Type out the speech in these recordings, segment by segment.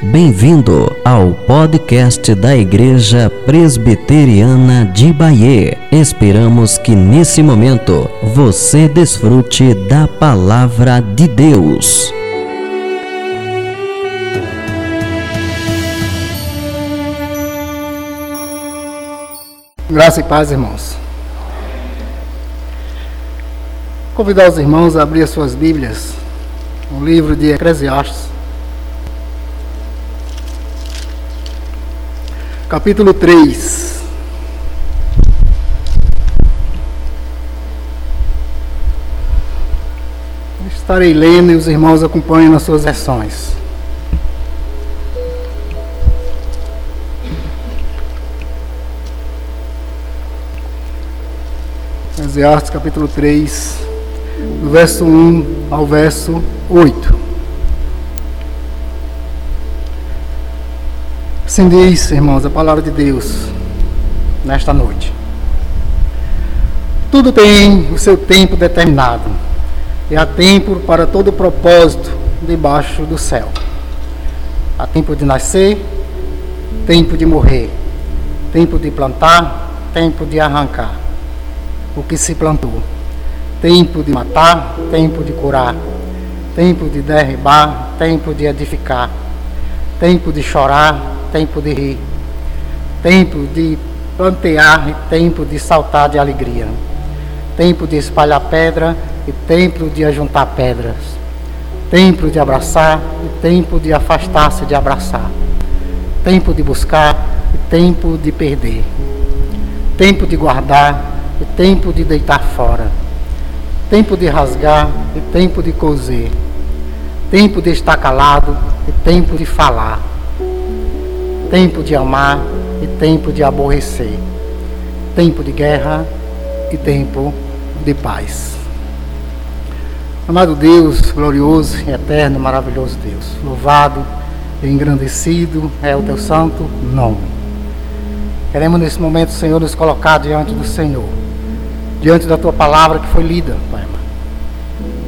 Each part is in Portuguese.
Bem-vindo ao podcast da Igreja Presbiteriana de Bahia. Esperamos que nesse momento você desfrute da palavra de Deus. Graça e paz, irmãos. Convidar os irmãos a abrir as suas Bíblias no livro de Eclesiastes. Capítulo 3. Estarei lendo e os irmãos acompanham nas suas versões. Eclesiastes capítulo 3, do verso 1 ao verso 8. Assim diz, irmãos, a palavra de Deus nesta noite. Tudo tem o seu tempo determinado, e há tempo para todo propósito debaixo do céu. Há tempo de nascer, tempo de morrer, tempo de plantar, tempo de arrancar o que se plantou, tempo de matar, tempo de curar, tempo de derribar, tempo de edificar, tempo de chorar, tempo de rir, tempo de plantear e tempo de saltar de alegria, tempo de espalhar pedra e tempo de ajuntar pedras, tempo de abraçar e tempo de afastar-se de abraçar, tempo de buscar e tempo de perder, tempo de guardar e tempo de deitar fora, tempo de rasgar e tempo de coser, tempo de estar calado e tempo de falar tempo de amar e tempo de aborrecer, tempo de guerra e tempo de paz. Amado Deus, glorioso eterno, maravilhoso Deus, louvado e engrandecido é o teu santo nome. Queremos nesse momento, Senhor, nos colocar diante do Senhor, diante da tua palavra que foi lida, Pai,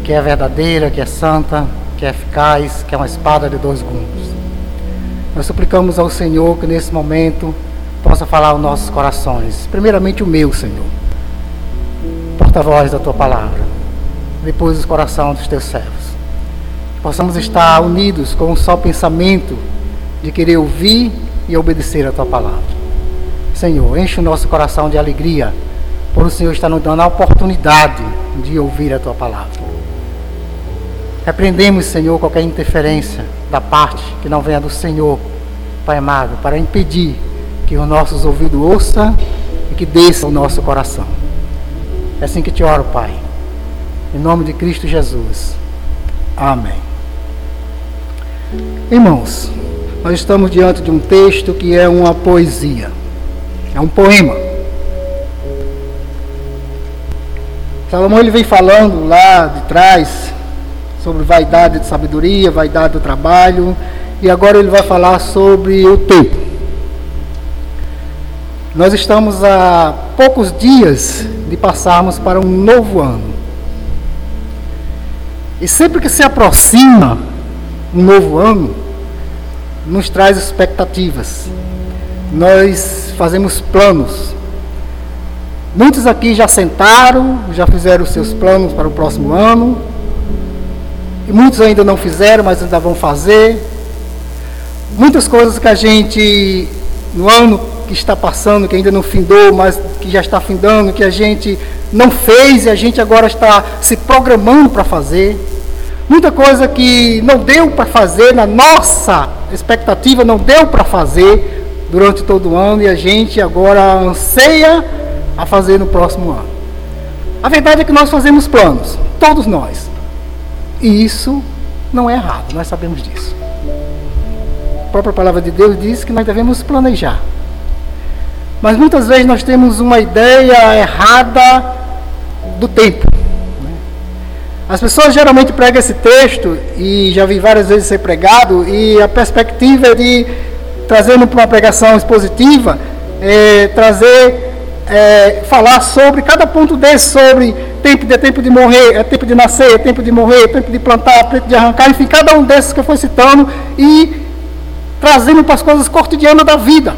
que é verdadeira, que é santa, que é eficaz, que é uma espada de dois gumes nós suplicamos ao Senhor que nesse momento possa falar aos nossos corações. Primeiramente o meu, Senhor, porta-voz da tua palavra. Depois o coração dos teus servos. Que possamos estar unidos com um só pensamento de querer ouvir e obedecer a tua palavra. Senhor, enche o nosso coração de alegria por o Senhor estar nos dando a oportunidade de ouvir a tua palavra. Repreendemos, Senhor, qualquer interferência da parte que não venha do Senhor, Pai amado, para impedir que os nossos ouvidos ouçam e que desça o nosso coração. É assim que te oro, Pai. Em nome de Cristo Jesus. Amém. Irmãos, nós estamos diante de um texto que é uma poesia. É um poema. Salomão ele vem falando lá de trás sobre vaidade de sabedoria, vaidade do trabalho, e agora ele vai falar sobre o tempo. Nós estamos a poucos dias de passarmos para um novo ano. E sempre que se aproxima um novo ano, nos traz expectativas. Nós fazemos planos. Muitos aqui já sentaram, já fizeram seus planos para o próximo ano, e muitos ainda não fizeram, mas ainda vão fazer. Muitas coisas que a gente, no ano que está passando, que ainda não findou, mas que já está findando, que a gente não fez e a gente agora está se programando para fazer. Muita coisa que não deu para fazer, na nossa expectativa, não deu para fazer durante todo o ano e a gente agora anseia a fazer no próximo ano. A verdade é que nós fazemos planos, todos nós. E isso não é errado, nós sabemos disso. A própria palavra de Deus diz que nós devemos planejar. Mas muitas vezes nós temos uma ideia errada do tempo. Né? As pessoas geralmente pregam esse texto, e já vi várias vezes ser pregado, e a perspectiva é de, trazendo para uma pregação expositiva, é, trazer, é, falar sobre cada ponto desse, sobre tempo de tempo de morrer, é tempo de nascer, é tempo de morrer, é tempo de plantar, é tempo de arrancar, enfim, cada um desses que eu fui citando, e trazendo para as coisas cotidianas da vida.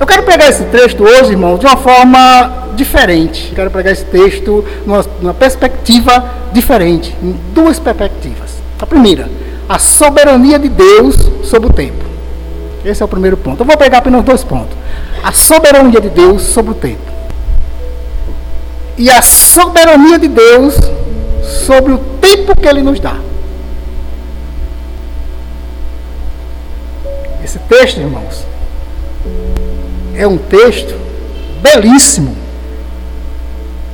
Eu quero pegar esse texto hoje, irmão, de uma forma diferente. Eu quero pegar esse texto numa, numa perspectiva diferente, em duas perspectivas. A primeira, a soberania de Deus sobre o tempo. Esse é o primeiro ponto. Eu vou pegar apenas dois pontos. A soberania de Deus sobre o tempo. E a soberania de Deus sobre o tempo que Ele nos dá. Esse texto, irmãos, é um texto belíssimo,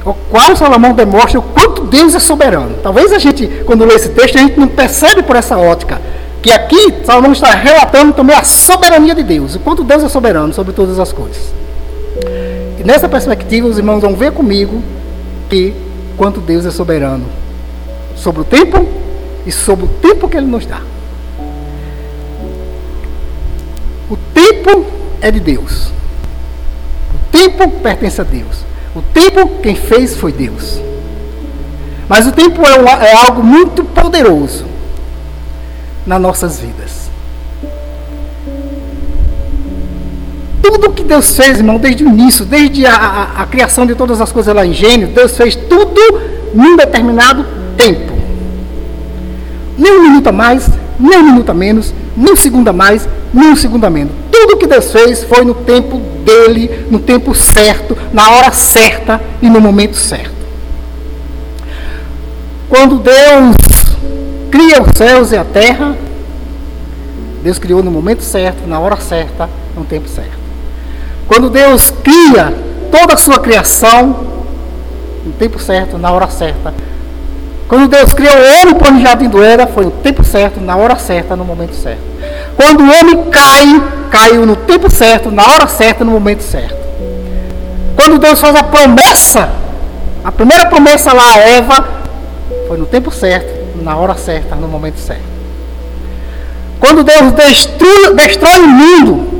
o qual Salomão demonstra o quanto Deus é soberano. Talvez a gente, quando lê esse texto, a gente não percebe por essa ótica. Que aqui Salomão está relatando também a soberania de Deus, o quanto Deus é soberano sobre todas as coisas. Nessa perspectiva, os irmãos vão ver comigo que quanto Deus é soberano sobre o tempo e sobre o tempo que Ele nos dá. O tempo é de Deus. O tempo pertence a Deus. O tempo quem fez foi Deus. Mas o tempo é, é algo muito poderoso nas nossas vidas. Tudo que Deus fez, irmão, desde o início, desde a, a, a criação de todas as coisas lá em Gênesis, Deus fez tudo num determinado tempo. Nem um minuto a mais, nem um minuto a menos, nem um segundo a mais, nem um segundo a menos. Tudo que Deus fez foi no tempo dele, no tempo certo, na hora certa e no momento certo. Quando Deus cria os céus e a terra, Deus criou no momento certo, na hora certa, no tempo certo. Quando Deus cria toda a sua criação, no tempo certo, na hora certa. Quando Deus criou o homem para o jardim do Éden, foi no tempo certo, na hora certa, no momento certo. Quando o homem cai, caiu no tempo certo, na hora certa, no momento certo. Quando Deus faz a promessa, a primeira promessa lá a Eva, foi no tempo certo, na hora certa, no momento certo. Quando Deus destrói, destrói o mundo,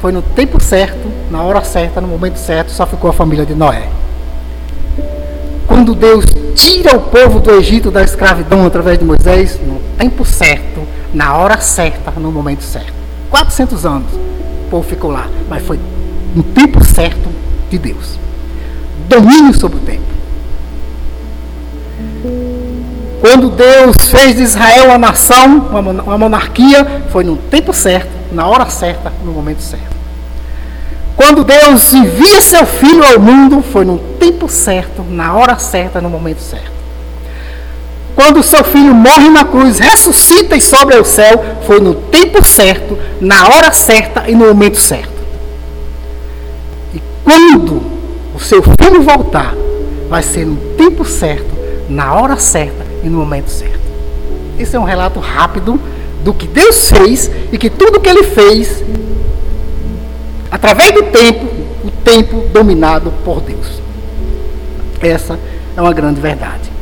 foi no tempo certo, na hora certa, no momento certo, só ficou a família de Noé. Quando Deus tira o povo do Egito da escravidão através de Moisés, no tempo certo, na hora certa, no momento certo. 400 anos o povo ficou lá, mas foi no tempo certo de Deus. Domínio sobre o tempo. Quando Deus fez de Israel uma nação, uma monarquia, foi no tempo certo, na hora certa, no momento certo. Quando Deus envia seu filho ao mundo, foi no tempo certo, na hora certa, no momento certo. Quando seu filho morre na cruz, ressuscita e sobe ao céu, foi no tempo certo, na hora certa e no momento certo. E quando o seu filho voltar, vai ser no tempo certo, na hora certa e no momento certo. Esse é um relato rápido do que Deus fez e que tudo que ele fez através do tempo, o tempo dominado por Deus. Essa é uma grande verdade.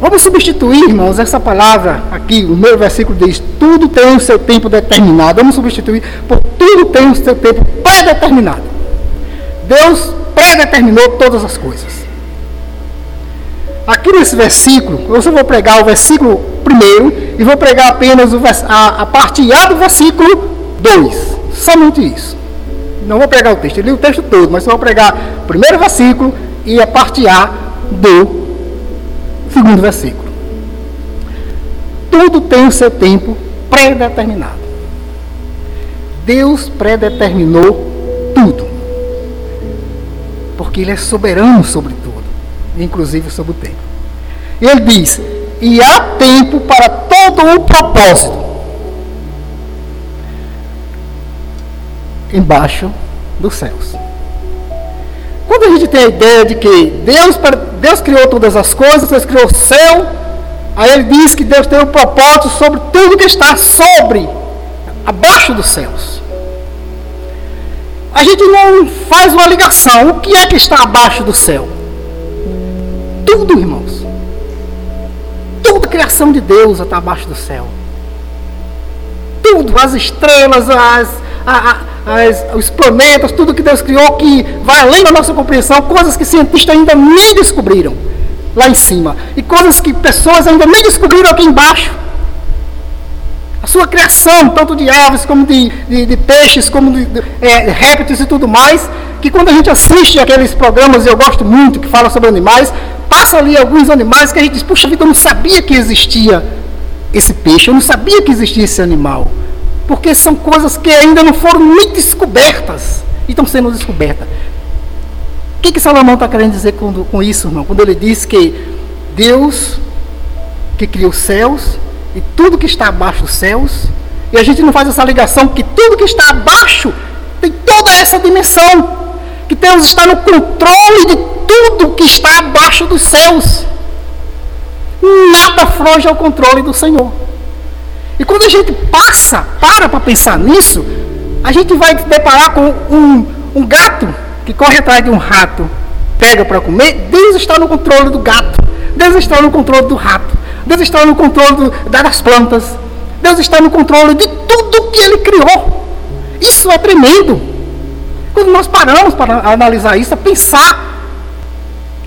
Vamos substituir, irmãos, essa palavra aqui, o meu versículo diz: tudo tem o seu tempo determinado. Vamos substituir por tudo tem o seu tempo pré-determinado. Deus pré-determinou todas as coisas. Aqui nesse versículo, eu só vou pregar o versículo primeiro e vou pregar apenas a, a parte A do versículo 2. Somente isso. Não vou pregar o texto, eu li o texto todo, mas só vou pregar o primeiro versículo e a parte A do segundo versículo. Tudo tem o seu tempo predeterminado. Deus predeterminou tudo. Porque Ele é soberano sobre tudo, inclusive sobre o tempo. Ele diz: e há tempo para todo o propósito embaixo dos céus. Quando a gente tem a ideia de que Deus, Deus criou todas as coisas, Deus criou o céu, aí ele diz que Deus tem um propósito sobre tudo que está sobre, abaixo dos céus. A gente não faz uma ligação. O que é que está abaixo do céu? Tudo, irmãos. Toda a criação de Deus está abaixo do céu. Tudo, as estrelas, as, a, as, os planetas, tudo que Deus criou que vai além da nossa compreensão, coisas que cientistas ainda nem descobriram lá em cima, e coisas que pessoas ainda nem descobriram aqui embaixo. A sua criação, tanto de aves, como de, de, de peixes, como de, de é, répteis e tudo mais, que quando a gente assiste aqueles programas, eu gosto muito, que falam sobre animais, passa ali alguns animais que a gente diz, puxa vida, eu não sabia que existia esse peixe, eu não sabia que existia esse animal. Porque são coisas que ainda não foram muito descobertas e estão sendo descobertas. O que, que Salomão está querendo dizer com, com isso, irmão? Quando ele diz que Deus que criou os céus e tudo que está abaixo dos céus, e a gente não faz essa ligação que tudo que está abaixo tem toda essa dimensão, que Deus está no controle de tudo que está abaixo dos céus. Nada foge ao controle do Senhor. E quando a gente passa, para para pensar nisso, a gente vai se deparar com um, um gato que corre atrás de um rato, pega para comer, Deus está no controle do gato, Deus está no controle do rato, Deus está no controle do, das plantas, Deus está no controle de tudo que Ele criou. Isso é tremendo. Quando nós paramos para analisar isso, a pensar,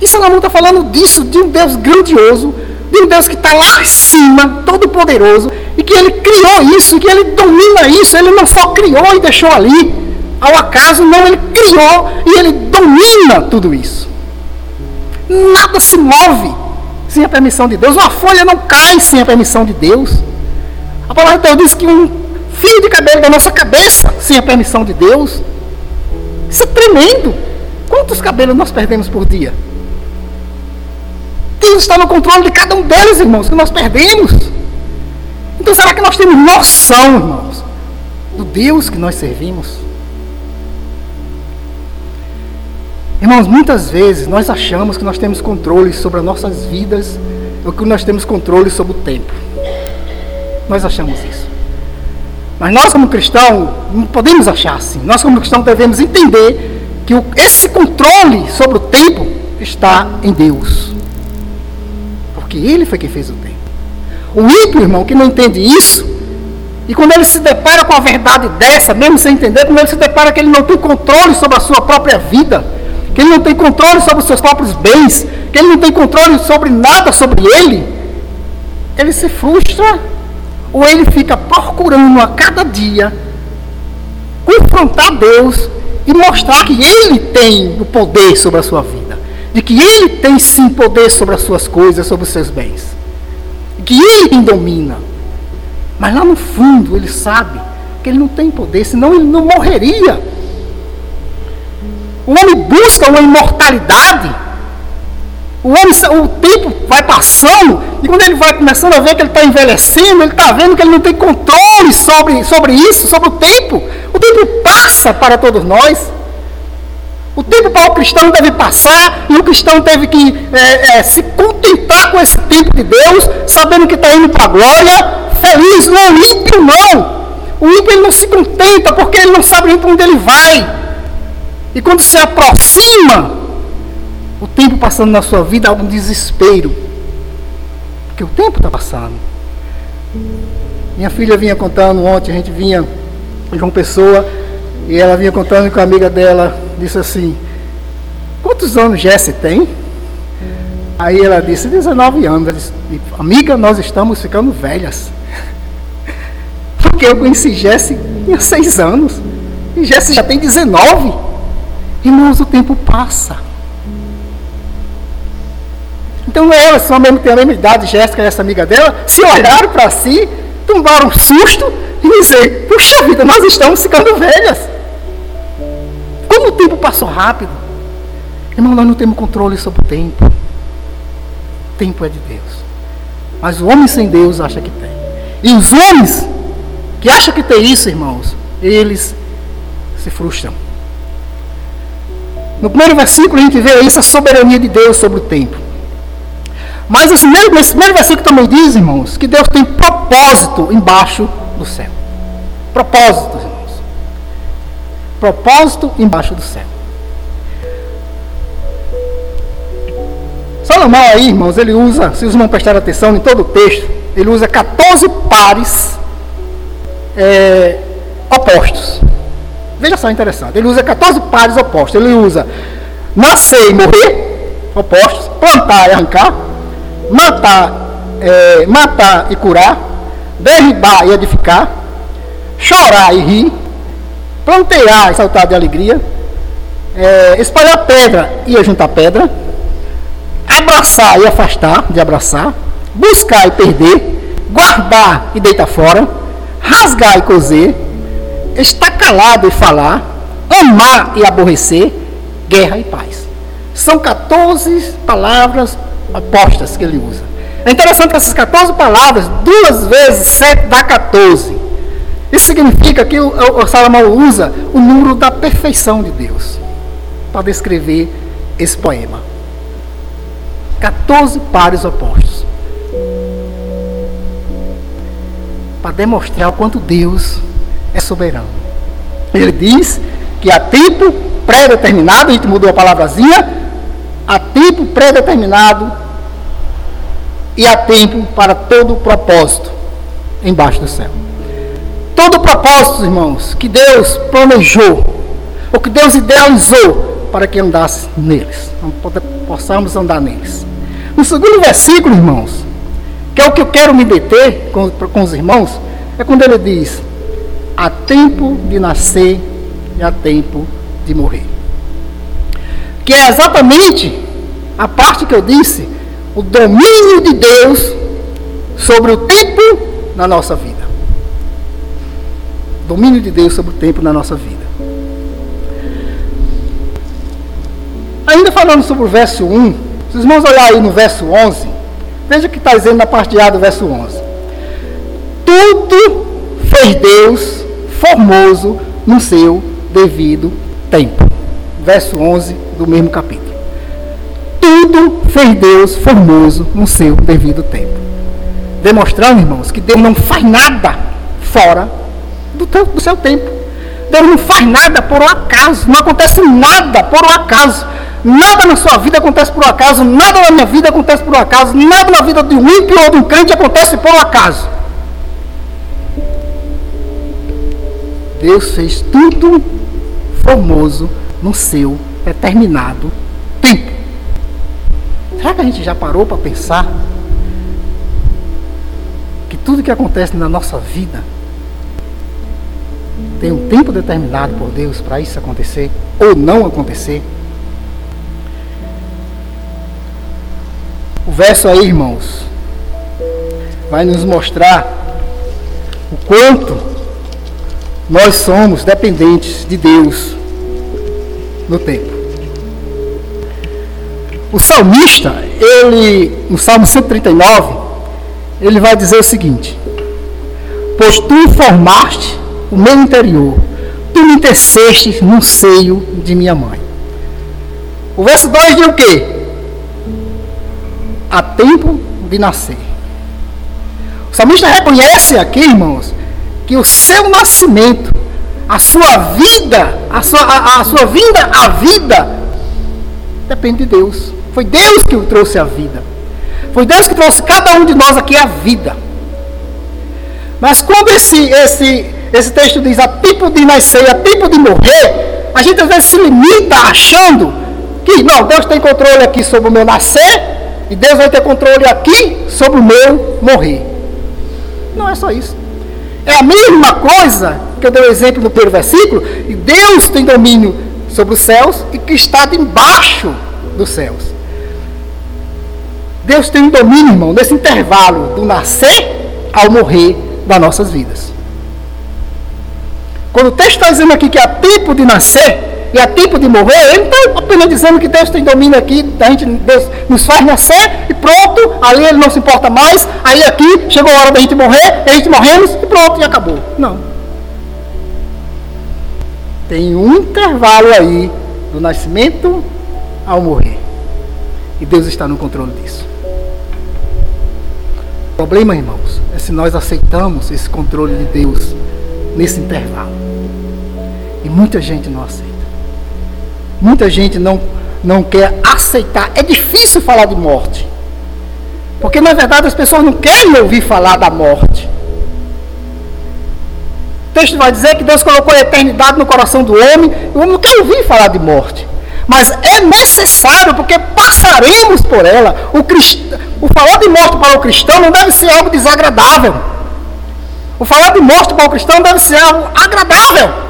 e Salomão está falando disso, de um Deus grandioso, de um Deus que está lá acima, todo poderoso, e que Ele criou isso, que Ele domina isso, Ele não só criou e deixou ali, ao acaso, não, ele criou e ele domina tudo isso. Nada se move sem a permissão de Deus. Uma folha não cai sem a permissão de Deus. A palavra de Deus diz que um fio de cabelo da nossa cabeça sem a permissão de Deus. Isso é tremendo. Quantos cabelos nós perdemos por dia? Deus está no controle de cada um deles, irmãos, que nós perdemos. Então será que nós temos noção, irmãos, do Deus que nós servimos? Irmãos, muitas vezes nós achamos que nós temos controle sobre as nossas vidas, ou que nós temos controle sobre o tempo. Nós achamos isso. Mas nós, como cristãos, não podemos achar assim. Nós, como cristãos, devemos entender que esse controle sobre o tempo está em Deus. Porque Ele foi quem fez o tempo. O ímpio, irmão, que não entende isso, e quando ele se depara com a verdade dessa, mesmo sem entender, quando ele se depara que ele não tem controle sobre a sua própria vida, que ele não tem controle sobre os seus próprios bens, que ele não tem controle sobre nada sobre ele, ele se frustra ou ele fica procurando a cada dia confrontar Deus e mostrar que ele tem o poder sobre a sua vida, de que ele tem sim poder sobre as suas coisas, sobre os seus bens, que ele domina. Mas lá no fundo ele sabe que ele não tem poder, senão ele não morreria o homem busca uma imortalidade. O homem, o tempo vai passando, e quando ele vai começando a ver que ele está envelhecendo, ele está vendo que ele não tem controle sobre, sobre isso, sobre o tempo. O tempo passa para todos nós. O tempo para o cristão deve passar, e o cristão teve que é, é, se contentar com esse tempo de Deus, sabendo que está indo para a glória, feliz. Não, o ímpio não. O ímpio ele não se contenta, porque ele não sabe para onde ele vai. E quando se aproxima, o tempo passando na sua vida há um desespero. Porque o tempo está passando. Minha filha vinha contando ontem, a gente vinha de uma pessoa, e ela vinha contando com a amiga dela, disse assim, quantos anos Jesse tem? Aí ela disse, 19 anos. Disse, amiga, nós estamos ficando velhas. Porque eu conheci Jesse tinha 6 anos. E Jesse já tem 19. Irmãos, o tempo passa. Então elas são mesmo a mesma idade, Jéssica e essa amiga dela, se olharam para si, tomaram um susto e dizer, puxa vida, nós estamos ficando velhas. Como o tempo passou rápido. Irmão, nós não temos controle sobre o tempo. O tempo é de Deus. Mas o homem sem Deus acha que tem. E os homens que acham que tem isso, irmãos, eles se frustram. No primeiro versículo a gente vê isso, a soberania de Deus sobre o tempo. Mas esse mesmo, esse primeiro versículo também diz, irmãos, que Deus tem propósito embaixo do céu. Propósito, irmãos. Propósito embaixo do céu. Salomão aí, irmãos, ele usa, se os irmãos prestarem atenção em todo o texto, ele usa 14 pares é, opostos. Veja só interessante. Ele usa 14 pares opostos. Ele usa nascer e morrer, opostos, plantar e arrancar, matar, é, matar e curar, derribar e edificar, chorar e rir, plantear e saltar de alegria, é, espalhar pedra e juntar pedra, abraçar e afastar de abraçar, buscar e perder, guardar e deitar fora, rasgar e coser, estar calado e falar, amar e aborrecer, guerra e paz. São 14 palavras opostas que ele usa. É interessante que essas 14 palavras, duas vezes 7 dá 14. Isso significa que o, o Salomão usa o número da perfeição de Deus para descrever esse poema. 14 pares opostos. Para demonstrar o quanto Deus é soberano. Ele diz que há tempo pré-determinado, a gente mudou a palavrazinha, há tempo pré-determinado e há tempo para todo o propósito embaixo do céu. Todo o propósito, irmãos, que Deus planejou, ou que Deus idealizou para que andasse neles, possamos andar neles. No segundo versículo, irmãos, que é o que eu quero me deter com, com os irmãos, é quando ele diz: há tempo de nascer e há tempo de morrer. Que é exatamente a parte que eu disse o domínio de Deus sobre o tempo na nossa vida. Domínio de Deus sobre o tempo na nossa vida. Ainda falando sobre o verso 1, se os irmãos olharem aí no verso 11, veja o que está dizendo na parte A do verso 11. Tudo fez Deus formoso no seu devido tempo. Verso 11 do mesmo capítulo tudo fez Deus formoso no seu devido tempo. Demonstrando, irmãos, que Deus não faz nada fora do, do seu tempo. Deus não faz nada por um acaso. Não acontece nada por um acaso. Nada na sua vida acontece por um acaso. Nada na minha vida acontece por um acaso. Nada na vida de um ímpio ou de um crente acontece por um acaso. Deus fez tudo formoso no seu determinado tempo. Será que a gente já parou para pensar que tudo que acontece na nossa vida tem um tempo determinado por Deus para isso acontecer ou não acontecer? O verso aí, irmãos, vai nos mostrar o quanto nós somos dependentes de Deus no tempo. O salmista, ele, no Salmo 139, ele vai dizer o seguinte: Pois tu formaste o meu interior, tu me teceste no seio de minha mãe. O verso 2 diz o quê? Há tempo de nascer. O salmista reconhece aqui, irmãos, que o seu nascimento, a sua vida, a sua, a, a sua vinda à vida, depende de Deus. Foi Deus que o trouxe à vida. Foi Deus que trouxe cada um de nós aqui à vida. Mas quando esse, esse, esse texto diz a tempo de nascer, a tempo de morrer, a gente às vezes se limita achando que não, Deus tem controle aqui sobre o meu nascer e Deus vai ter controle aqui sobre o meu morrer. Não é só isso. É a mesma coisa que eu dei o exemplo no primeiro versículo, e Deus tem domínio sobre os céus e que está debaixo dos céus. Deus tem um domínio, irmão, nesse intervalo do nascer ao morrer das nossas vidas. Quando o texto está dizendo aqui que há tempo de nascer e há tempo de morrer, ele está apenas dizendo que Deus tem domínio aqui, a gente, Deus nos faz nascer e pronto, ali ele não se importa mais, aí aqui chegou a hora da gente morrer, a gente morremos e pronto, e acabou. Não. Tem um intervalo aí do nascimento ao morrer. E Deus está no controle disso. O problema, irmãos, é se nós aceitamos esse controle de Deus nesse intervalo. E muita gente não aceita. Muita gente não, não quer aceitar. É difícil falar de morte. Porque na verdade as pessoas não querem ouvir falar da morte. O texto vai dizer que Deus colocou a eternidade no coração do homem. O homem não quer ouvir falar de morte. Mas é necessário, porque passaremos por ela. O, crist... o falar de morte para o cristão não deve ser algo desagradável. O falar de morte para o cristão deve ser algo agradável.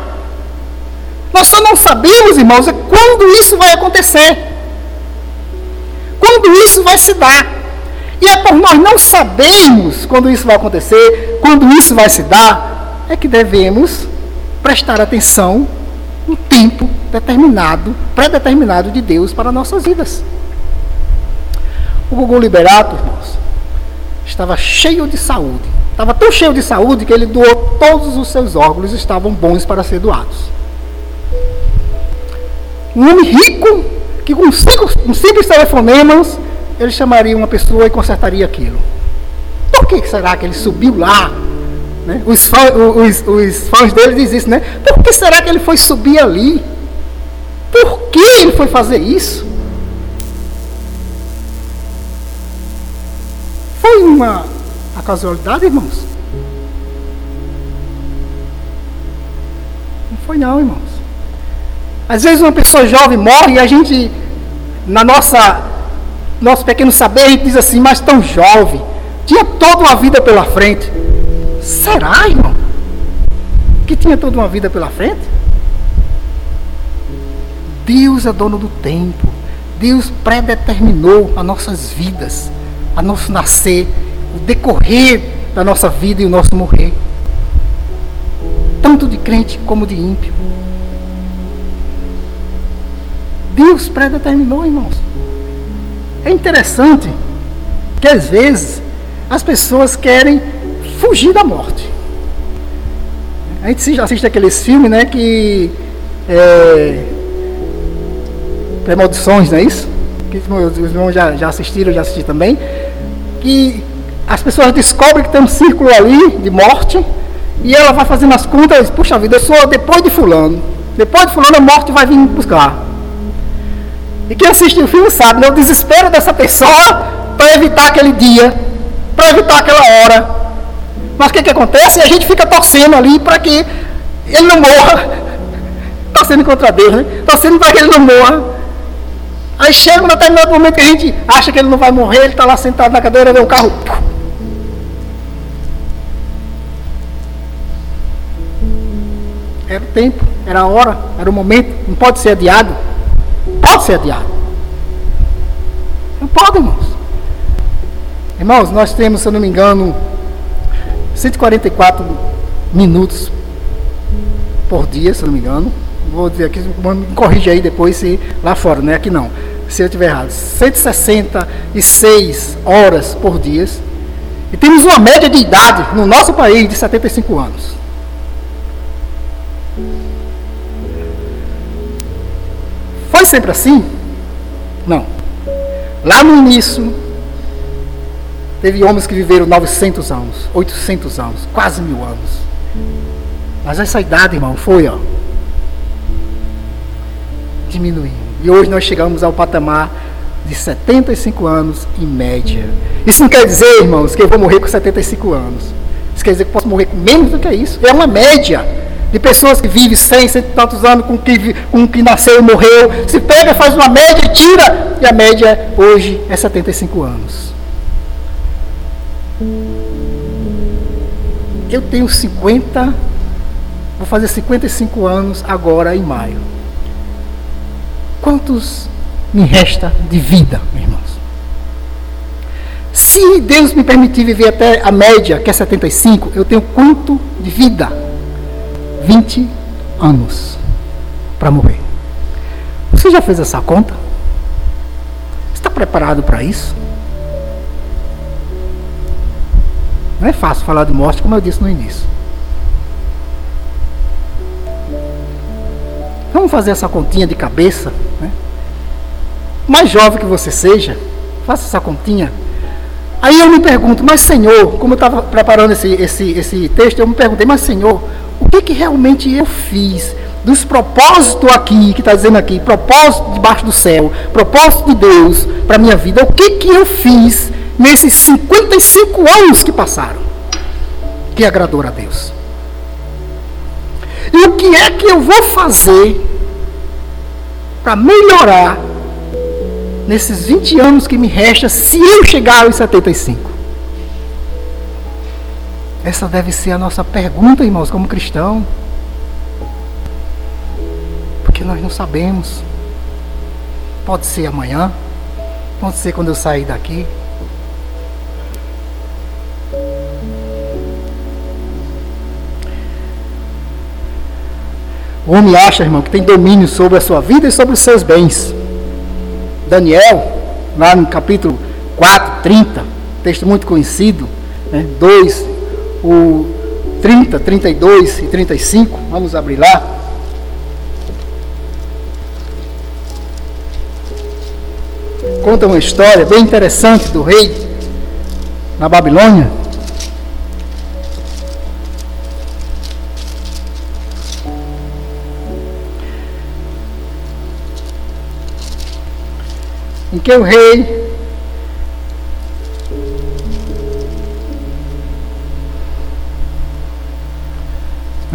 Nós só não sabemos, irmãos, é quando isso vai acontecer. Quando isso vai se dar. E é por nós não sabermos quando isso vai acontecer, quando isso vai se dar, é que devemos prestar atenção no tempo determinado, pré-determinado de Deus para nossas vidas. O Gugu Liberato, irmãos, estava cheio de saúde. Estava tão cheio de saúde que ele doou todos os seus órgãos, estavam bons para ser doados. Um homem rico, que com cinco, com simples telefonemas, ele chamaria uma pessoa e consertaria aquilo. Por que será que ele subiu lá? Né? Os, os, os fãs dele dizem isso, né? Por que será que ele foi subir ali? Por que ele foi fazer isso? Foi uma a casualidade, irmãos? Não foi não, irmãos. Às vezes uma pessoa jovem morre e a gente, na nossa nosso pequeno saber, a gente diz assim, mas tão jovem, tinha toda uma vida pela frente. Será, irmão? Que tinha toda uma vida pela frente? Deus é dono do tempo. Deus predeterminou as nossas vidas, a nosso nascer, o decorrer da nossa vida e o nosso morrer. Tanto de crente como de ímpio. Deus predeterminou, irmãos. É interessante que às vezes as pessoas querem fugir da morte. A gente assiste aqueles filmes, né, que é, premonições, não é isso? Que os irmãos já, já assistiram, já assisti também. Que as pessoas descobrem que tem um círculo ali de morte e ela vai fazendo as contas puxa vida, eu sou depois de fulano. Depois de fulano a morte vai vir buscar. E quem assiste o filme sabe, né, o desespero dessa pessoa para evitar aquele dia, para evitar aquela hora. Mas o que, que acontece? A gente fica torcendo ali para que ele não morra. Torcendo contra Deus, né? Torcendo para que ele não morra. Aí chega um determinado momento que a gente acha que ele não vai morrer, ele está lá sentado na cadeira, vê um carro. Era o tempo, era a hora, era o momento, não pode ser adiado adiado. Não pode, irmãos. Irmãos, nós temos, se eu não me engano, 144 minutos por dia, se eu não me engano. Vou dizer aqui, me corrija aí depois se lá fora, né? Aqui não. Se eu estiver errado. 166 horas por dia. E temos uma média de idade no nosso país de 75 anos. Foi sempre assim? Não. Lá no início, teve homens que viveram 900 anos, 800 anos, quase mil anos. Mas essa idade, irmão, foi, ó, diminuindo. E hoje nós chegamos ao patamar de 75 anos em média. Isso não quer dizer, irmãos, que eu vou morrer com 75 anos. Isso quer dizer que posso morrer com menos do que isso. É uma média de pessoas que vivem 100, cento e tantos anos com que, com que nasceu e morreu. Se pega, faz uma média e tira. E a média hoje é 75 anos. Eu tenho 50, vou fazer 55 anos agora em maio. Quantos me resta de vida, meus irmãos? Se Deus me permitir viver até a média, que é 75, eu tenho quanto de vida? 20 anos para morrer. Você já fez essa conta? Está preparado para isso? Não é fácil falar de morte, como eu disse no início. Vamos fazer essa continha de cabeça. Né? Mais jovem que você seja, faça essa continha. Aí eu me pergunto, mas Senhor, como eu estava preparando esse, esse, esse texto, eu me perguntei, mas Senhor, o que, que realmente eu fiz dos propósitos aqui, que está dizendo aqui, propósito debaixo do céu, propósito de Deus para a minha vida, o que, que eu fiz nesses 55 anos que passaram que agradou a Deus? E o que é que eu vou fazer para melhorar nesses 20 anos que me resta se eu chegar aos 75? Essa deve ser a nossa pergunta, irmãos, como cristão. Porque nós não sabemos. Pode ser amanhã, pode ser quando eu sair daqui. O homem acha, irmão, que tem domínio sobre a sua vida e sobre os seus bens. Daniel, lá no capítulo 4, 30, texto muito conhecido, né, 2, o 30, 32 e 35, vamos abrir lá. Conta uma história bem interessante do rei na Babilônia. em que o rei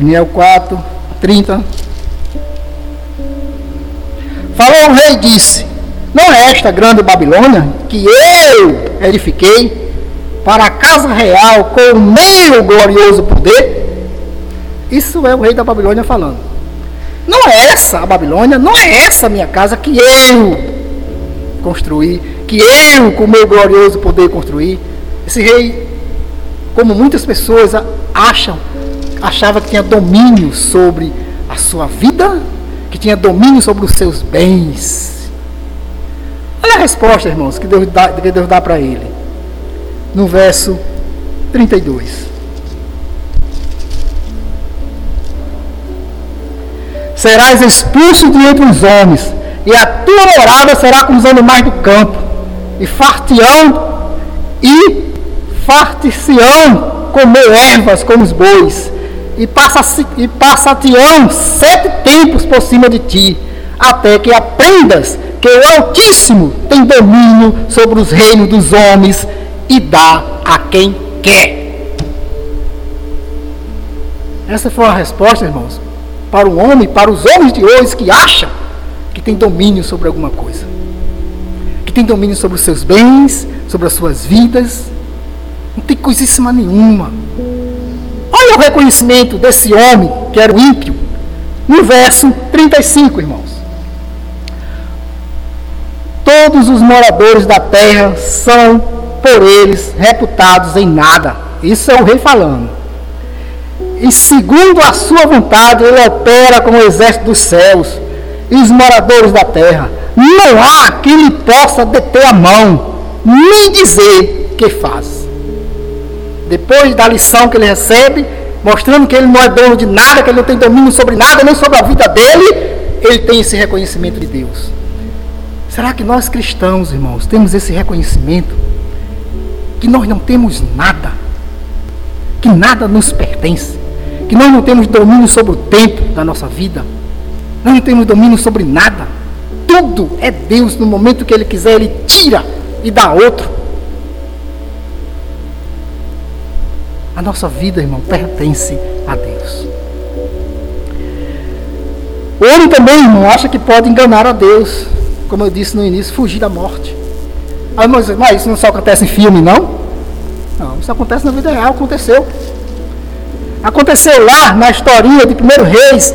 Daniel 4, 30. Falou o rei e disse: Não é esta grande Babilônia que eu edifiquei para a casa real com o meu glorioso poder? Isso é o rei da Babilônia falando. Não é essa a Babilônia, não é essa a minha casa que eu construir, que eu, com o meu glorioso poder, construir. Esse rei, como muitas pessoas acham, achava que tinha domínio sobre a sua vida, que tinha domínio sobre os seus bens. Olha a resposta, irmãos, que Deus dá, que Deus dá para ele. No verso 32. Serás expulso de entre os homens, e a tua morada será como os animais do campo, e fartião e farticião comer ervas como os bois, e passa-te-ão sete tempos por cima de ti, até que aprendas que o Altíssimo tem domínio sobre os reinos dos homens e dá a quem quer. Essa foi a resposta, irmãos, para o homem, para os homens de hoje que acham que tem domínio sobre alguma coisa, que tem domínio sobre os seus bens, sobre as suas vidas. Não tem coisíssima nenhuma. O reconhecimento desse homem, que era o ímpio, no verso 35, irmãos. Todos os moradores da terra são, por eles, reputados em nada. Isso é o rei falando. E segundo a sua vontade, ele opera como o exército dos céus e os moradores da terra. Não há quem lhe possa deter a mão, nem dizer que faz. Depois da lição que ele recebe, mostrando que ele não é dono de nada, que ele não tem domínio sobre nada, nem sobre a vida dele, ele tem esse reconhecimento de Deus. Será que nós cristãos, irmãos, temos esse reconhecimento? Que nós não temos nada, que nada nos pertence, que nós não temos domínio sobre o tempo da nossa vida nós não temos domínio sobre nada. Tudo é Deus. No momento que Ele quiser, Ele tira e dá outro. A nossa vida, irmão, pertence a Deus. O homem também, irmão, acha que pode enganar a Deus. Como eu disse no início, fugir da morte. Aí, mas, mas isso não só acontece em filme, não? Não, isso acontece na vida real, aconteceu. Aconteceu lá na historinha de 1 Reis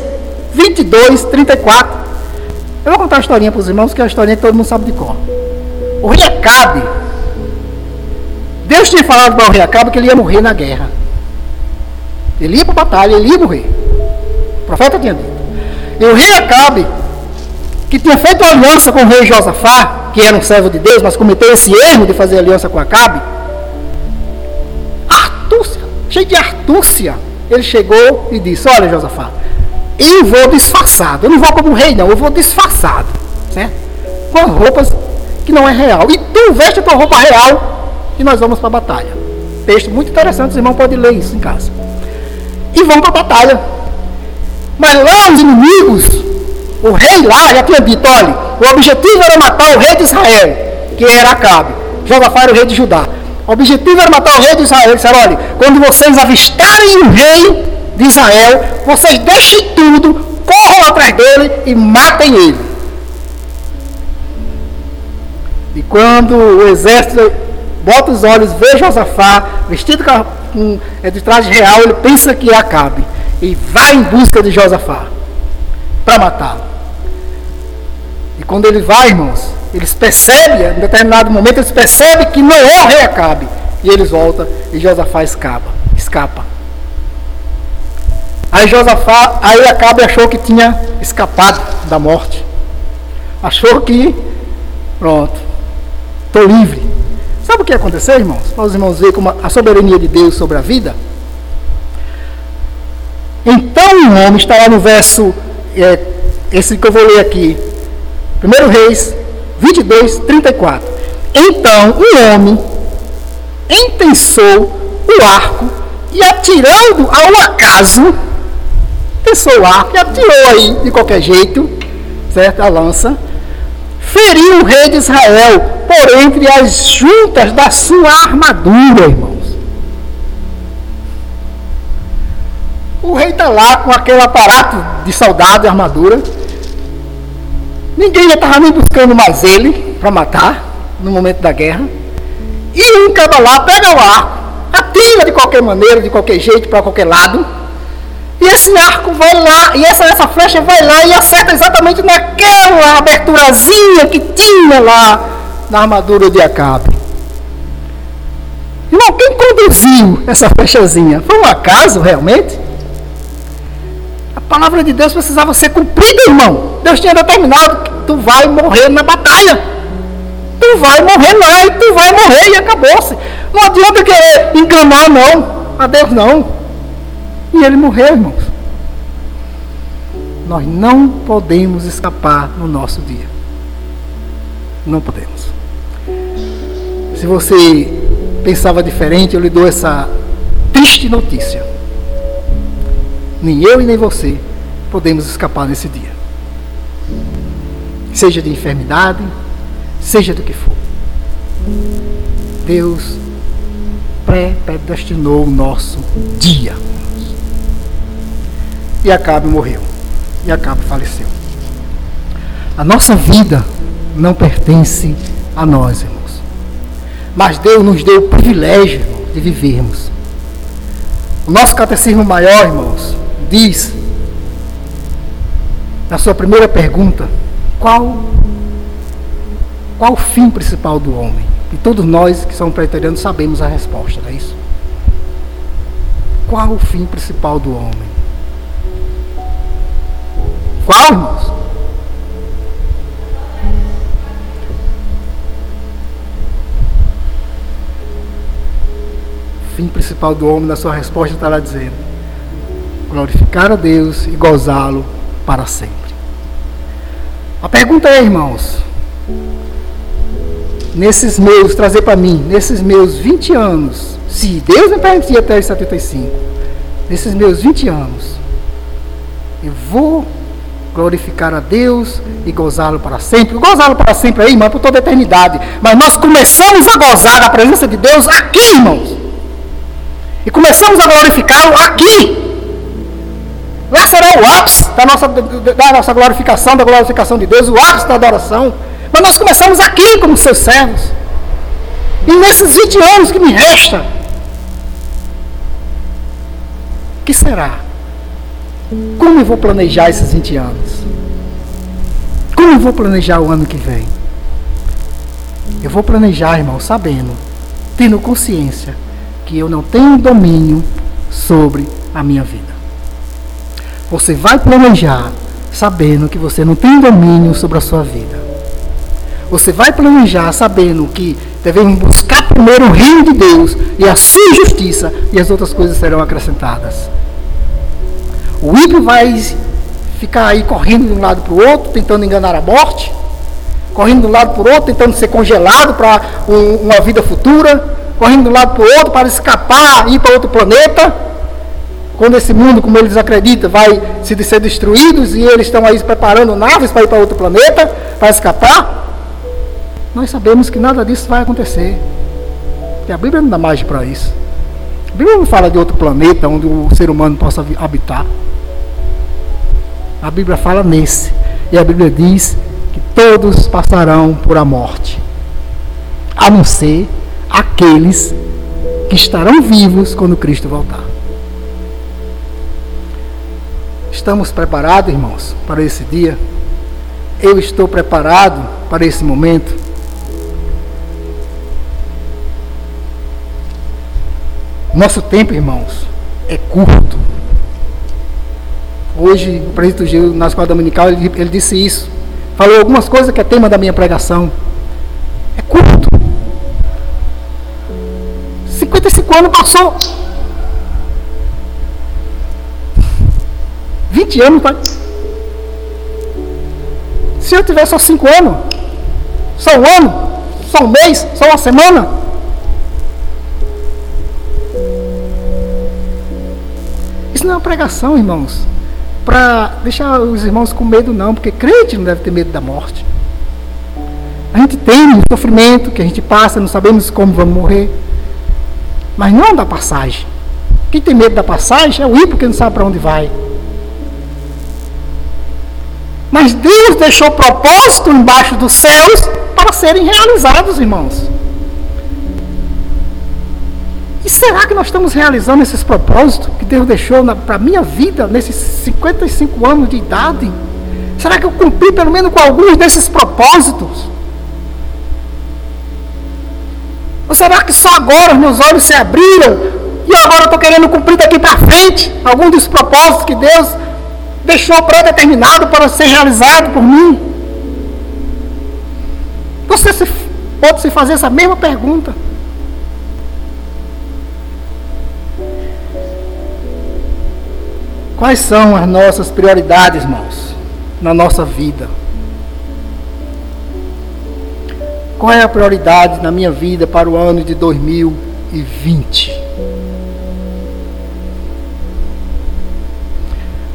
22, 34. Eu vou contar a historinha para os irmãos, que é a historinha que todo mundo sabe de cor. O rei Acabe, Deus tinha falado para o rei Acabe que ele ia morrer na guerra. Ele ia para a batalha, ele ia morrer. O profeta tinha dito. E o rei Acabe, que tinha feito aliança com o rei Josafá, que era um servo de Deus, mas cometeu esse erro de fazer aliança com Acabe, Artúcia, cheio de artúcia, ele chegou e disse: Olha, Josafá, eu vou disfarçado. Eu não vou como rei, não. Eu vou disfarçado. Certo? Com roupas que não é real. E tu veste a tua roupa real e nós vamos para a batalha. Texto muito interessante, os irmãos podem ler isso em casa. E vão para a batalha. Mas lá os inimigos, o rei lá já tinha dito, olha, o objetivo era matar o rei de Israel, que era Acabe. Josafá era o rei de Judá. O objetivo era matar o rei de Israel. Ele disse, olha, quando vocês avistarem o rei de Israel, vocês deixem tudo, corram atrás dele e matem ele. E quando o exército bota os olhos, vê Josafá vestido com com, é de traje real, ele pensa que é Acabe. E vai em busca de Josafá para matá-lo. E quando ele vai, irmãos, eles percebem, em determinado momento, eles percebem que não é o rei Acabe. E eles voltam e Josafá escapa. escapa. Aí Josafá, aí Acabe achou que tinha escapado da morte. Achou que, pronto, estou livre. Sabe o que aconteceu, irmãos? Para os irmãos verem como a soberania de Deus sobre a vida. Então um homem está lá no verso, é, esse que eu vou ler aqui, 1 Reis 22, 34. Então um homem entensou o arco e atirando ao acaso, tensou o arco e atirou aí de qualquer jeito, certo? A lança, feriu o rei de Israel por entre as juntas da sua armadura, irmãos. O rei está lá com aquele aparato de soldado e armadura. Ninguém já estava nem buscando mais ele para matar no momento da guerra. E um cada lá pega o arco, atira de qualquer maneira, de qualquer jeito, para qualquer lado. E esse arco vai lá, e essa, essa flecha vai lá e acerta exatamente naquela aberturazinha que tinha lá na armadura de Acabe. Irmão, quem conduziu essa flechazinha? Foi um acaso realmente? A palavra de Deus precisava ser cumprida, irmão. Deus tinha determinado que tu vai morrer na batalha. Tu vai morrer lá e tu vai morrer e acabou-se. Não adianta querer enganar, não. A Deus não. E ele morreu, irmãos. Nós não podemos escapar no nosso dia. Não podemos. Se você pensava diferente, eu lhe dou essa triste notícia. Nem eu e nem você podemos escapar nesse dia. Seja de enfermidade, seja do que for. Deus predestinou o nosso dia. E Acabe morreu. E Acabe faleceu. A nossa vida não pertence a nós, irmãos. Mas Deus nos deu o privilégio de vivermos. O nosso catecismo maior, irmãos, diz, na sua primeira pergunta, qual qual o fim principal do homem? E todos nós que somos preterianos sabemos a resposta, não é isso? Qual o fim principal do homem? Qual, irmãos? O fim principal do homem, na sua resposta, está lá dizendo: glorificar a Deus e gozá-lo para sempre. A pergunta é, irmãos, nesses meus, trazer para mim, nesses meus 20 anos, se Deus me permitir até os 75, nesses meus 20 anos, eu vou glorificar a Deus e gozá-lo para sempre. Gozá-lo para sempre aí, irmão, por toda a eternidade. Mas nós começamos a gozar da presença de Deus aqui, irmãos. E começamos a glorificá-lo aqui. Lá será o ápice da nossa, da nossa glorificação, da glorificação de Deus, o ápice da adoração. Mas nós começamos aqui como seus servos. E nesses 20 anos que me resta, que será? Como eu vou planejar esses 20 anos? Como eu vou planejar o ano que vem? Eu vou planejar, irmão, sabendo, tendo consciência que eu não tenho domínio sobre a minha vida. Você vai planejar sabendo que você não tem domínio sobre a sua vida. Você vai planejar sabendo que devemos buscar primeiro o reino de Deus e a sua justiça, e as outras coisas serão acrescentadas. O ímpio vai ficar aí correndo de um lado para o outro, tentando enganar a morte, correndo de um lado para o outro, tentando ser congelado para um, uma vida futura, correndo de um lado para o outro para escapar, ir para outro planeta. Quando esse mundo, como eles acreditam, vai se ser destruídos e eles estão aí preparando naves para ir para outro planeta, para escapar, nós sabemos que nada disso vai acontecer. E a Bíblia não dá margem para isso. A Bíblia não fala de outro planeta onde o ser humano possa habitar. A Bíblia fala nesse. E a Bíblia diz que todos passarão por a morte, a não ser aqueles que estarão vivos quando Cristo voltar. Estamos preparados, irmãos, para esse dia? Eu estou preparado para esse momento? Nosso tempo, irmãos, é curto. Hoje, o presidente Gil, na escola dominical, ele, ele disse isso. Falou algumas coisas que é tema da minha pregação. É curto. 55 anos passou. 20 anos, pai. Se eu tiver só 5 anos, só um ano, só um mês, só uma semana. Isso não é uma pregação, irmãos, para deixar os irmãos com medo, não, porque crente não deve ter medo da morte. A gente tem um sofrimento que a gente passa, não sabemos como vamos morrer, mas não da passagem. Quem tem medo da passagem é o ir porque não sabe para onde vai. Mas Deus deixou propósito embaixo dos céus para serem realizados, irmãos. E será que nós estamos realizando esses propósitos que Deus deixou para a minha vida nesses 55 anos de idade? Será que eu cumpri pelo menos com alguns desses propósitos? Ou será que só agora meus olhos se abriram e agora eu estou querendo cumprir daqui para frente alguns dos propósitos que Deus deixou pré-determinado para ser realizado por mim? Você se, pode se fazer essa mesma pergunta. Quais são as nossas prioridades, irmãos, na nossa vida? Qual é a prioridade na minha vida para o ano de 2020?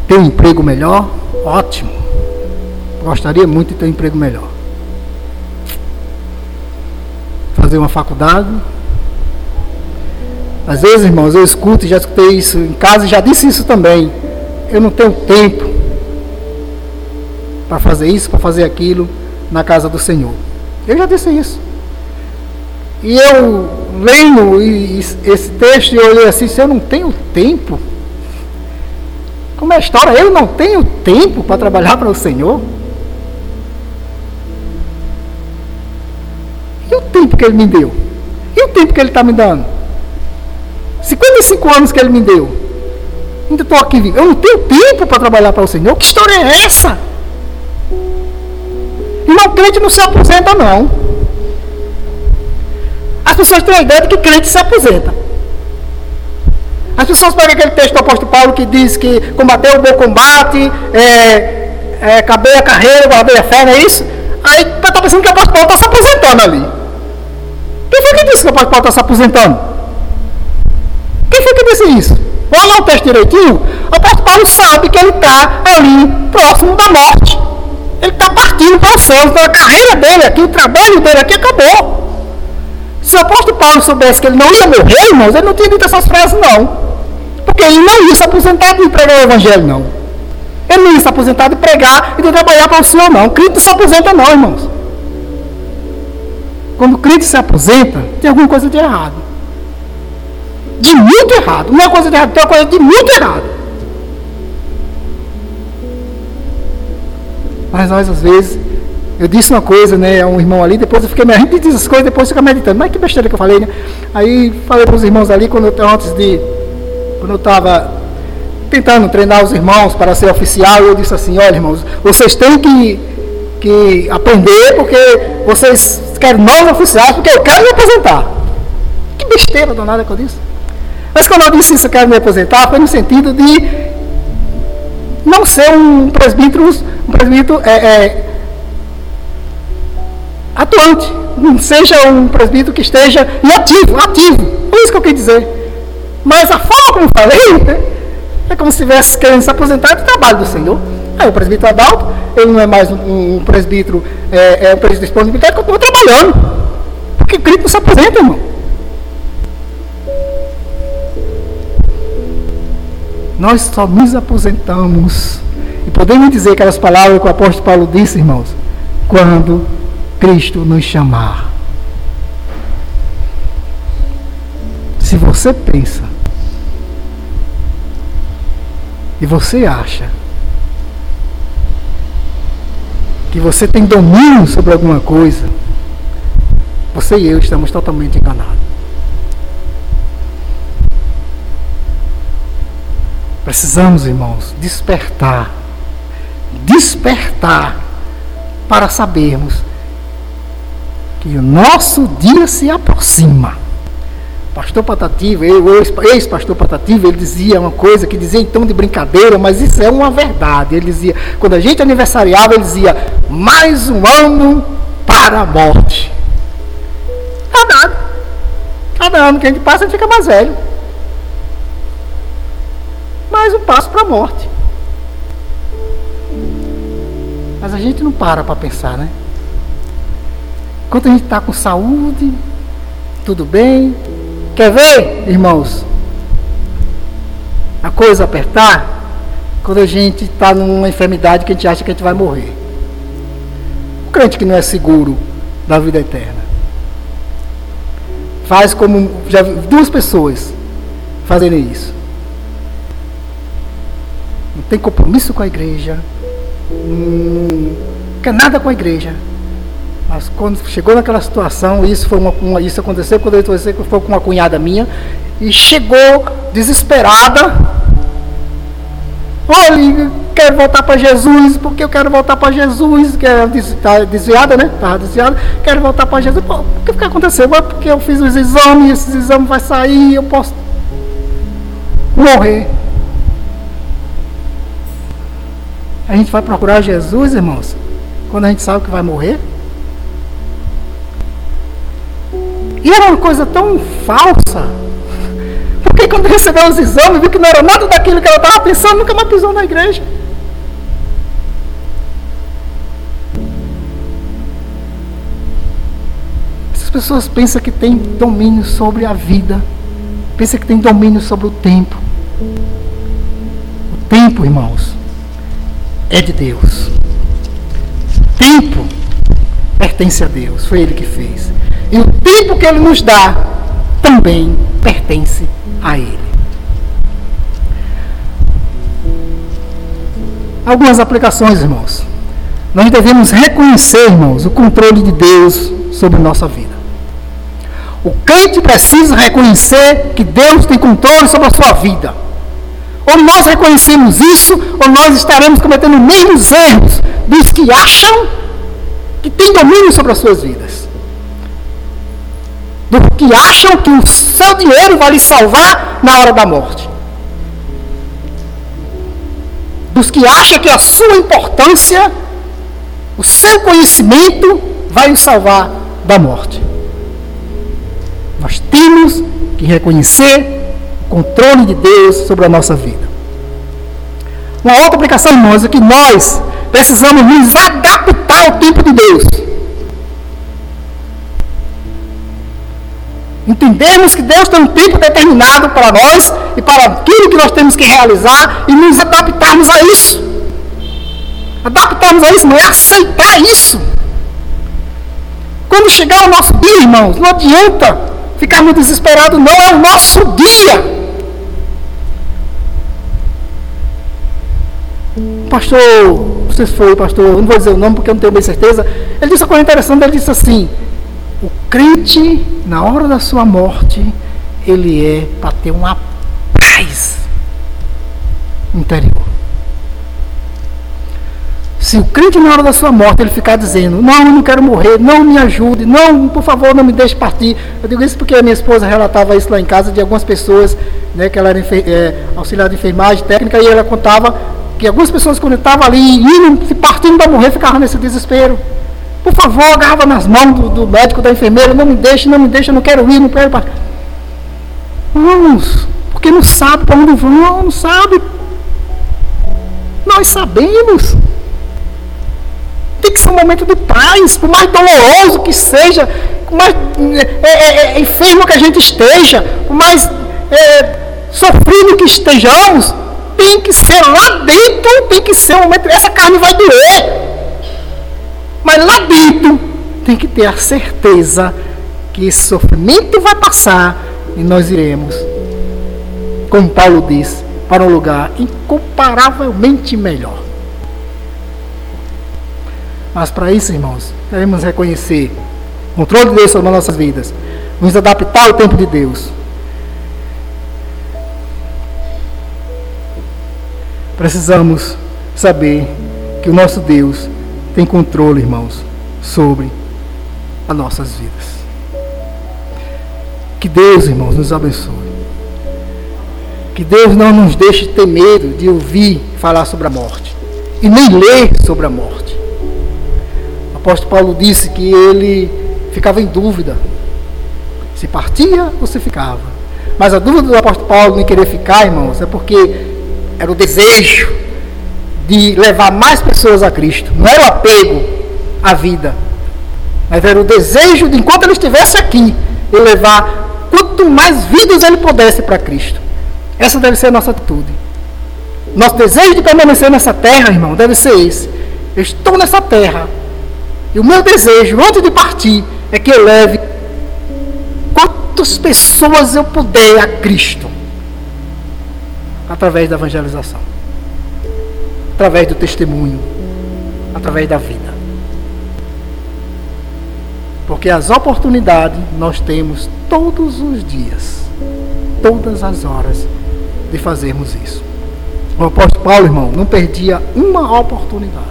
Ter um emprego melhor? Ótimo. Gostaria muito de ter um emprego melhor. Fazer uma faculdade? Às vezes, irmãos, eu escuto, já escutei isso em casa e já disse isso também. Eu não tenho tempo para fazer isso, para fazer aquilo na casa do Senhor. Eu já disse isso. E eu lendo esse texto e olhei assim, se eu não tenho tempo, como é a história? Eu não tenho tempo para trabalhar para o Senhor. E o tempo que Ele me deu? E o tempo que Ele está me dando? 55 anos que Ele me deu. Ainda estou aqui Eu não tenho tempo para trabalhar para o Senhor. Que história é essa? Irmão, crente não se aposenta, não. As pessoas têm a ideia de que crente se aposenta. As pessoas pegam aquele texto do apóstolo Paulo que diz que combateu o bom combate, é, é, acabei a carreira, guardei a fé, não é isso? Aí está pensando que o apóstolo Paulo está se aposentando ali. Quem foi que disse que o apóstolo Paulo está se aposentando? Quem foi que disse isso? Vamos lá o texto direitinho. O apóstolo Paulo sabe que ele está ali, próximo da morte. Ele está partindo para o céu. Então a carreira dele aqui, o trabalho dele aqui acabou. Se o apóstolo Paulo soubesse que ele não ia morrer, irmãos, ele não tinha dito essas frases, não. Porque ele não ia se aposentar de pregar o evangelho, não. Ele não ia se aposentar de pregar e de trabalhar para o Senhor, não. O crente não se aposenta, não, irmãos. Quando o crente se aposenta, tem alguma coisa de errado. De muito errado. É coisa de errado, tem uma coisa de muito errado. Mas nós, às vezes, eu disse uma coisa, né, a um irmão ali, depois eu fiquei, a gente diz as coisas, depois fica meditando. Mas que besteira que eu falei, né? Aí falei para os irmãos ali, quando eu, antes de quando eu estava tentando treinar os irmãos para ser oficial, eu disse assim, olha irmãos, vocês têm que, que aprender porque vocês querem novos oficiais, porque eu quero me aposentar. Que besteira danada que eu disse. Mas quando eu disse isso, eu quero me aposentar, foi no sentido de não ser um presbítero, um presbítero é, é, atuante, não seja um presbítero que esteja ativo, ativo. É isso que eu quis dizer. Mas a forma como falei, né, é como se estivesse querendo se aposentar do trabalho do Senhor. Aí o presbítero Adalto, ele não é mais um, um presbítero, é, é um presbítero de disponibilidade, continua trabalhando. Porque Cristo não se aposenta, irmão. Nós só nos aposentamos. E podemos dizer aquelas palavras que o apóstolo Paulo disse, irmãos, quando Cristo nos chamar. Se você pensa e você acha que você tem domínio sobre alguma coisa, você e eu estamos totalmente enganados. Precisamos, irmãos, despertar. Despertar para sabermos que o nosso dia se aproxima. Pastor Patativo, ex-pastor Patativo, ele dizia uma coisa que dizia então de brincadeira, mas isso é uma verdade. Ele dizia, quando a gente aniversariava, ele dizia, mais um ano para a morte. Verdade. Cada ano que a gente passa, a gente fica mais velho. Mais um passo para a morte. Mas a gente não para para pensar, né? Enquanto a gente está com saúde, tudo bem, Quer ver, irmãos? A coisa apertar quando a gente está numa enfermidade que a gente acha que a gente vai morrer. O crente que não é seguro da vida eterna. Faz como já duas pessoas fazerem isso. Tem compromisso com a igreja. Não quer nada com a igreja. Mas quando chegou naquela situação, isso foi uma, uma isso aconteceu quando eu foi com uma cunhada minha e chegou desesperada. Olha, quero voltar para Jesus, porque eu quero voltar para Jesus, que está desviada, né? Estava desviada, quero voltar para Jesus. Pô, o que, que aconteceu? É porque eu fiz os exames, esses exames vão sair, eu posso morrer. A gente vai procurar Jesus, irmãos, quando a gente sabe que vai morrer. E era uma coisa tão falsa. Porque quando recebeu os exames, viu que não era nada daquilo que ela estava pensando, nunca mais pisou na igreja. Essas pessoas pensam que tem domínio sobre a vida, pensam que tem domínio sobre o tempo. O tempo, irmãos, é de Deus. Tempo pertence a Deus, foi Ele que fez. E o tempo que Ele nos dá também pertence a Ele. Algumas aplicações, irmãos. Nós devemos reconhecer, irmãos, o controle de Deus sobre nossa vida. O crente precisa reconhecer que Deus tem controle sobre a sua vida. Ou nós reconhecemos isso, ou nós estaremos cometendo os mesmos erros dos que acham que têm domínio sobre as suas vidas do que acham que o seu dinheiro vai lhe salvar na hora da morte. Dos que acham que a sua importância, o seu conhecimento vai lhe salvar da morte. Nós temos que reconhecer o controle de Deus sobre a nossa vida. Uma outra aplicação, irmãos, é que nós precisamos nos adaptar ao tempo de Deus. Entendemos que Deus tem um tempo determinado para nós e para aquilo que nós temos que realizar e nos adaptarmos a isso. Adaptarmos a isso não é aceitar isso. Quando chegar o nosso dia, irmãos, não adianta ficarmos desesperados, não é o nosso dia. Pastor, você foi, pastor, não vou dizer o nome porque eu não tenho bem certeza. Ele disse uma coisa interessante, ele disse assim: o crente, na hora da sua morte, ele é para ter uma paz interior. Se o crente, na hora da sua morte, ele ficar dizendo: Não, não quero morrer, não me ajude, não, por favor, não me deixe partir. Eu digo isso porque a minha esposa relatava isso lá em casa de algumas pessoas, né, que ela era é, auxiliar de enfermagem técnica, e ela contava que algumas pessoas, quando estavam ali, indo, se partindo para morrer, ficavam nesse desespero. Por favor, agarrava nas mãos do, do, médico, da enfermeira, não me deixe, não me deixe, não quero ir, não quero ir. Vamos, porque não sabe para onde vão, não sabe. Nós sabemos. Tem que ser um momento de paz, por mais doloroso que seja, por mais é, é, é, enfermo que a gente esteja, por mais é, sofrido que estejamos, tem que ser lá dentro, tem que ser um momento. Essa carne vai doer. Mas lá dentro tem que ter a certeza que esse sofrimento vai passar e nós iremos, como Paulo disse, para um lugar incomparavelmente melhor. Mas para isso, irmãos, devemos reconhecer o controle de Deus sobre as nossas vidas, nos adaptar ao tempo de Deus. Precisamos saber que o nosso Deus tem controle, irmãos, sobre as nossas vidas. Que Deus, irmãos, nos abençoe. Que Deus não nos deixe ter medo de ouvir falar sobre a morte e nem ler sobre a morte. O apóstolo Paulo disse que ele ficava em dúvida se partia ou se ficava. Mas a dúvida do apóstolo Paulo em querer ficar, irmãos, é porque era o desejo de levar mais pessoas a Cristo. Não era o apego à vida, mas era o desejo de, enquanto ele estivesse aqui, ele levar quanto mais vidas ele pudesse para Cristo. Essa deve ser a nossa atitude. Nosso desejo de permanecer nessa terra, irmão, deve ser esse. Eu estou nessa terra. E o meu desejo, antes de partir, é que eu leve quantas pessoas eu puder a Cristo através da evangelização, através do testemunho, através da vida. Porque as oportunidades nós temos todos os dias, todas as horas de fazermos isso. O apóstolo Paulo, irmão, não perdia uma oportunidade.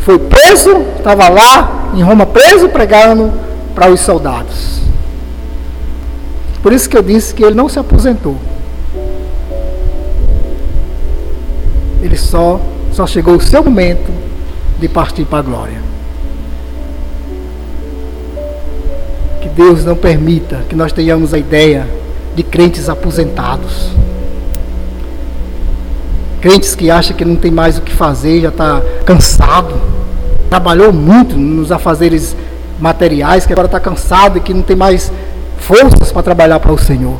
Foi preso, estava lá em Roma preso, pregando para os soldados. Por isso que eu disse que ele não se aposentou. Ele só, só chegou o seu momento de partir para a glória. Que Deus não permita que nós tenhamos a ideia de crentes aposentados. Crentes que acham que não tem mais o que fazer, já está cansado. Trabalhou muito nos afazeres materiais, que agora está cansado e que não tem mais forças para trabalhar para o Senhor.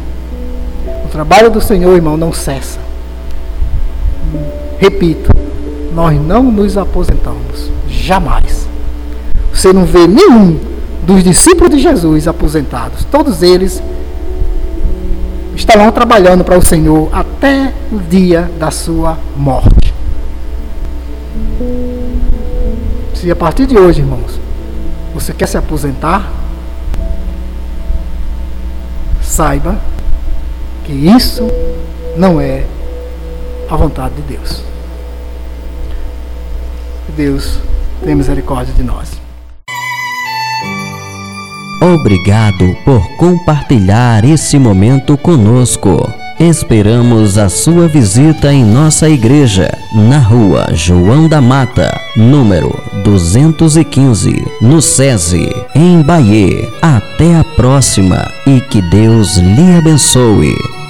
O trabalho do Senhor, irmão, não cessa. Repito, nós não nos aposentamos. Jamais. Você não vê nenhum dos discípulos de Jesus aposentados. Todos eles estarão trabalhando para o Senhor até o dia da sua morte. Se a partir de hoje, irmãos, você quer se aposentar, saiba que isso não é a vontade de Deus. Deus tenha misericórdia de nós. Obrigado por compartilhar esse momento conosco. Esperamos a sua visita em nossa igreja, na rua João da Mata, número 215, no SESI, em Bahia. Até a próxima e que Deus lhe abençoe.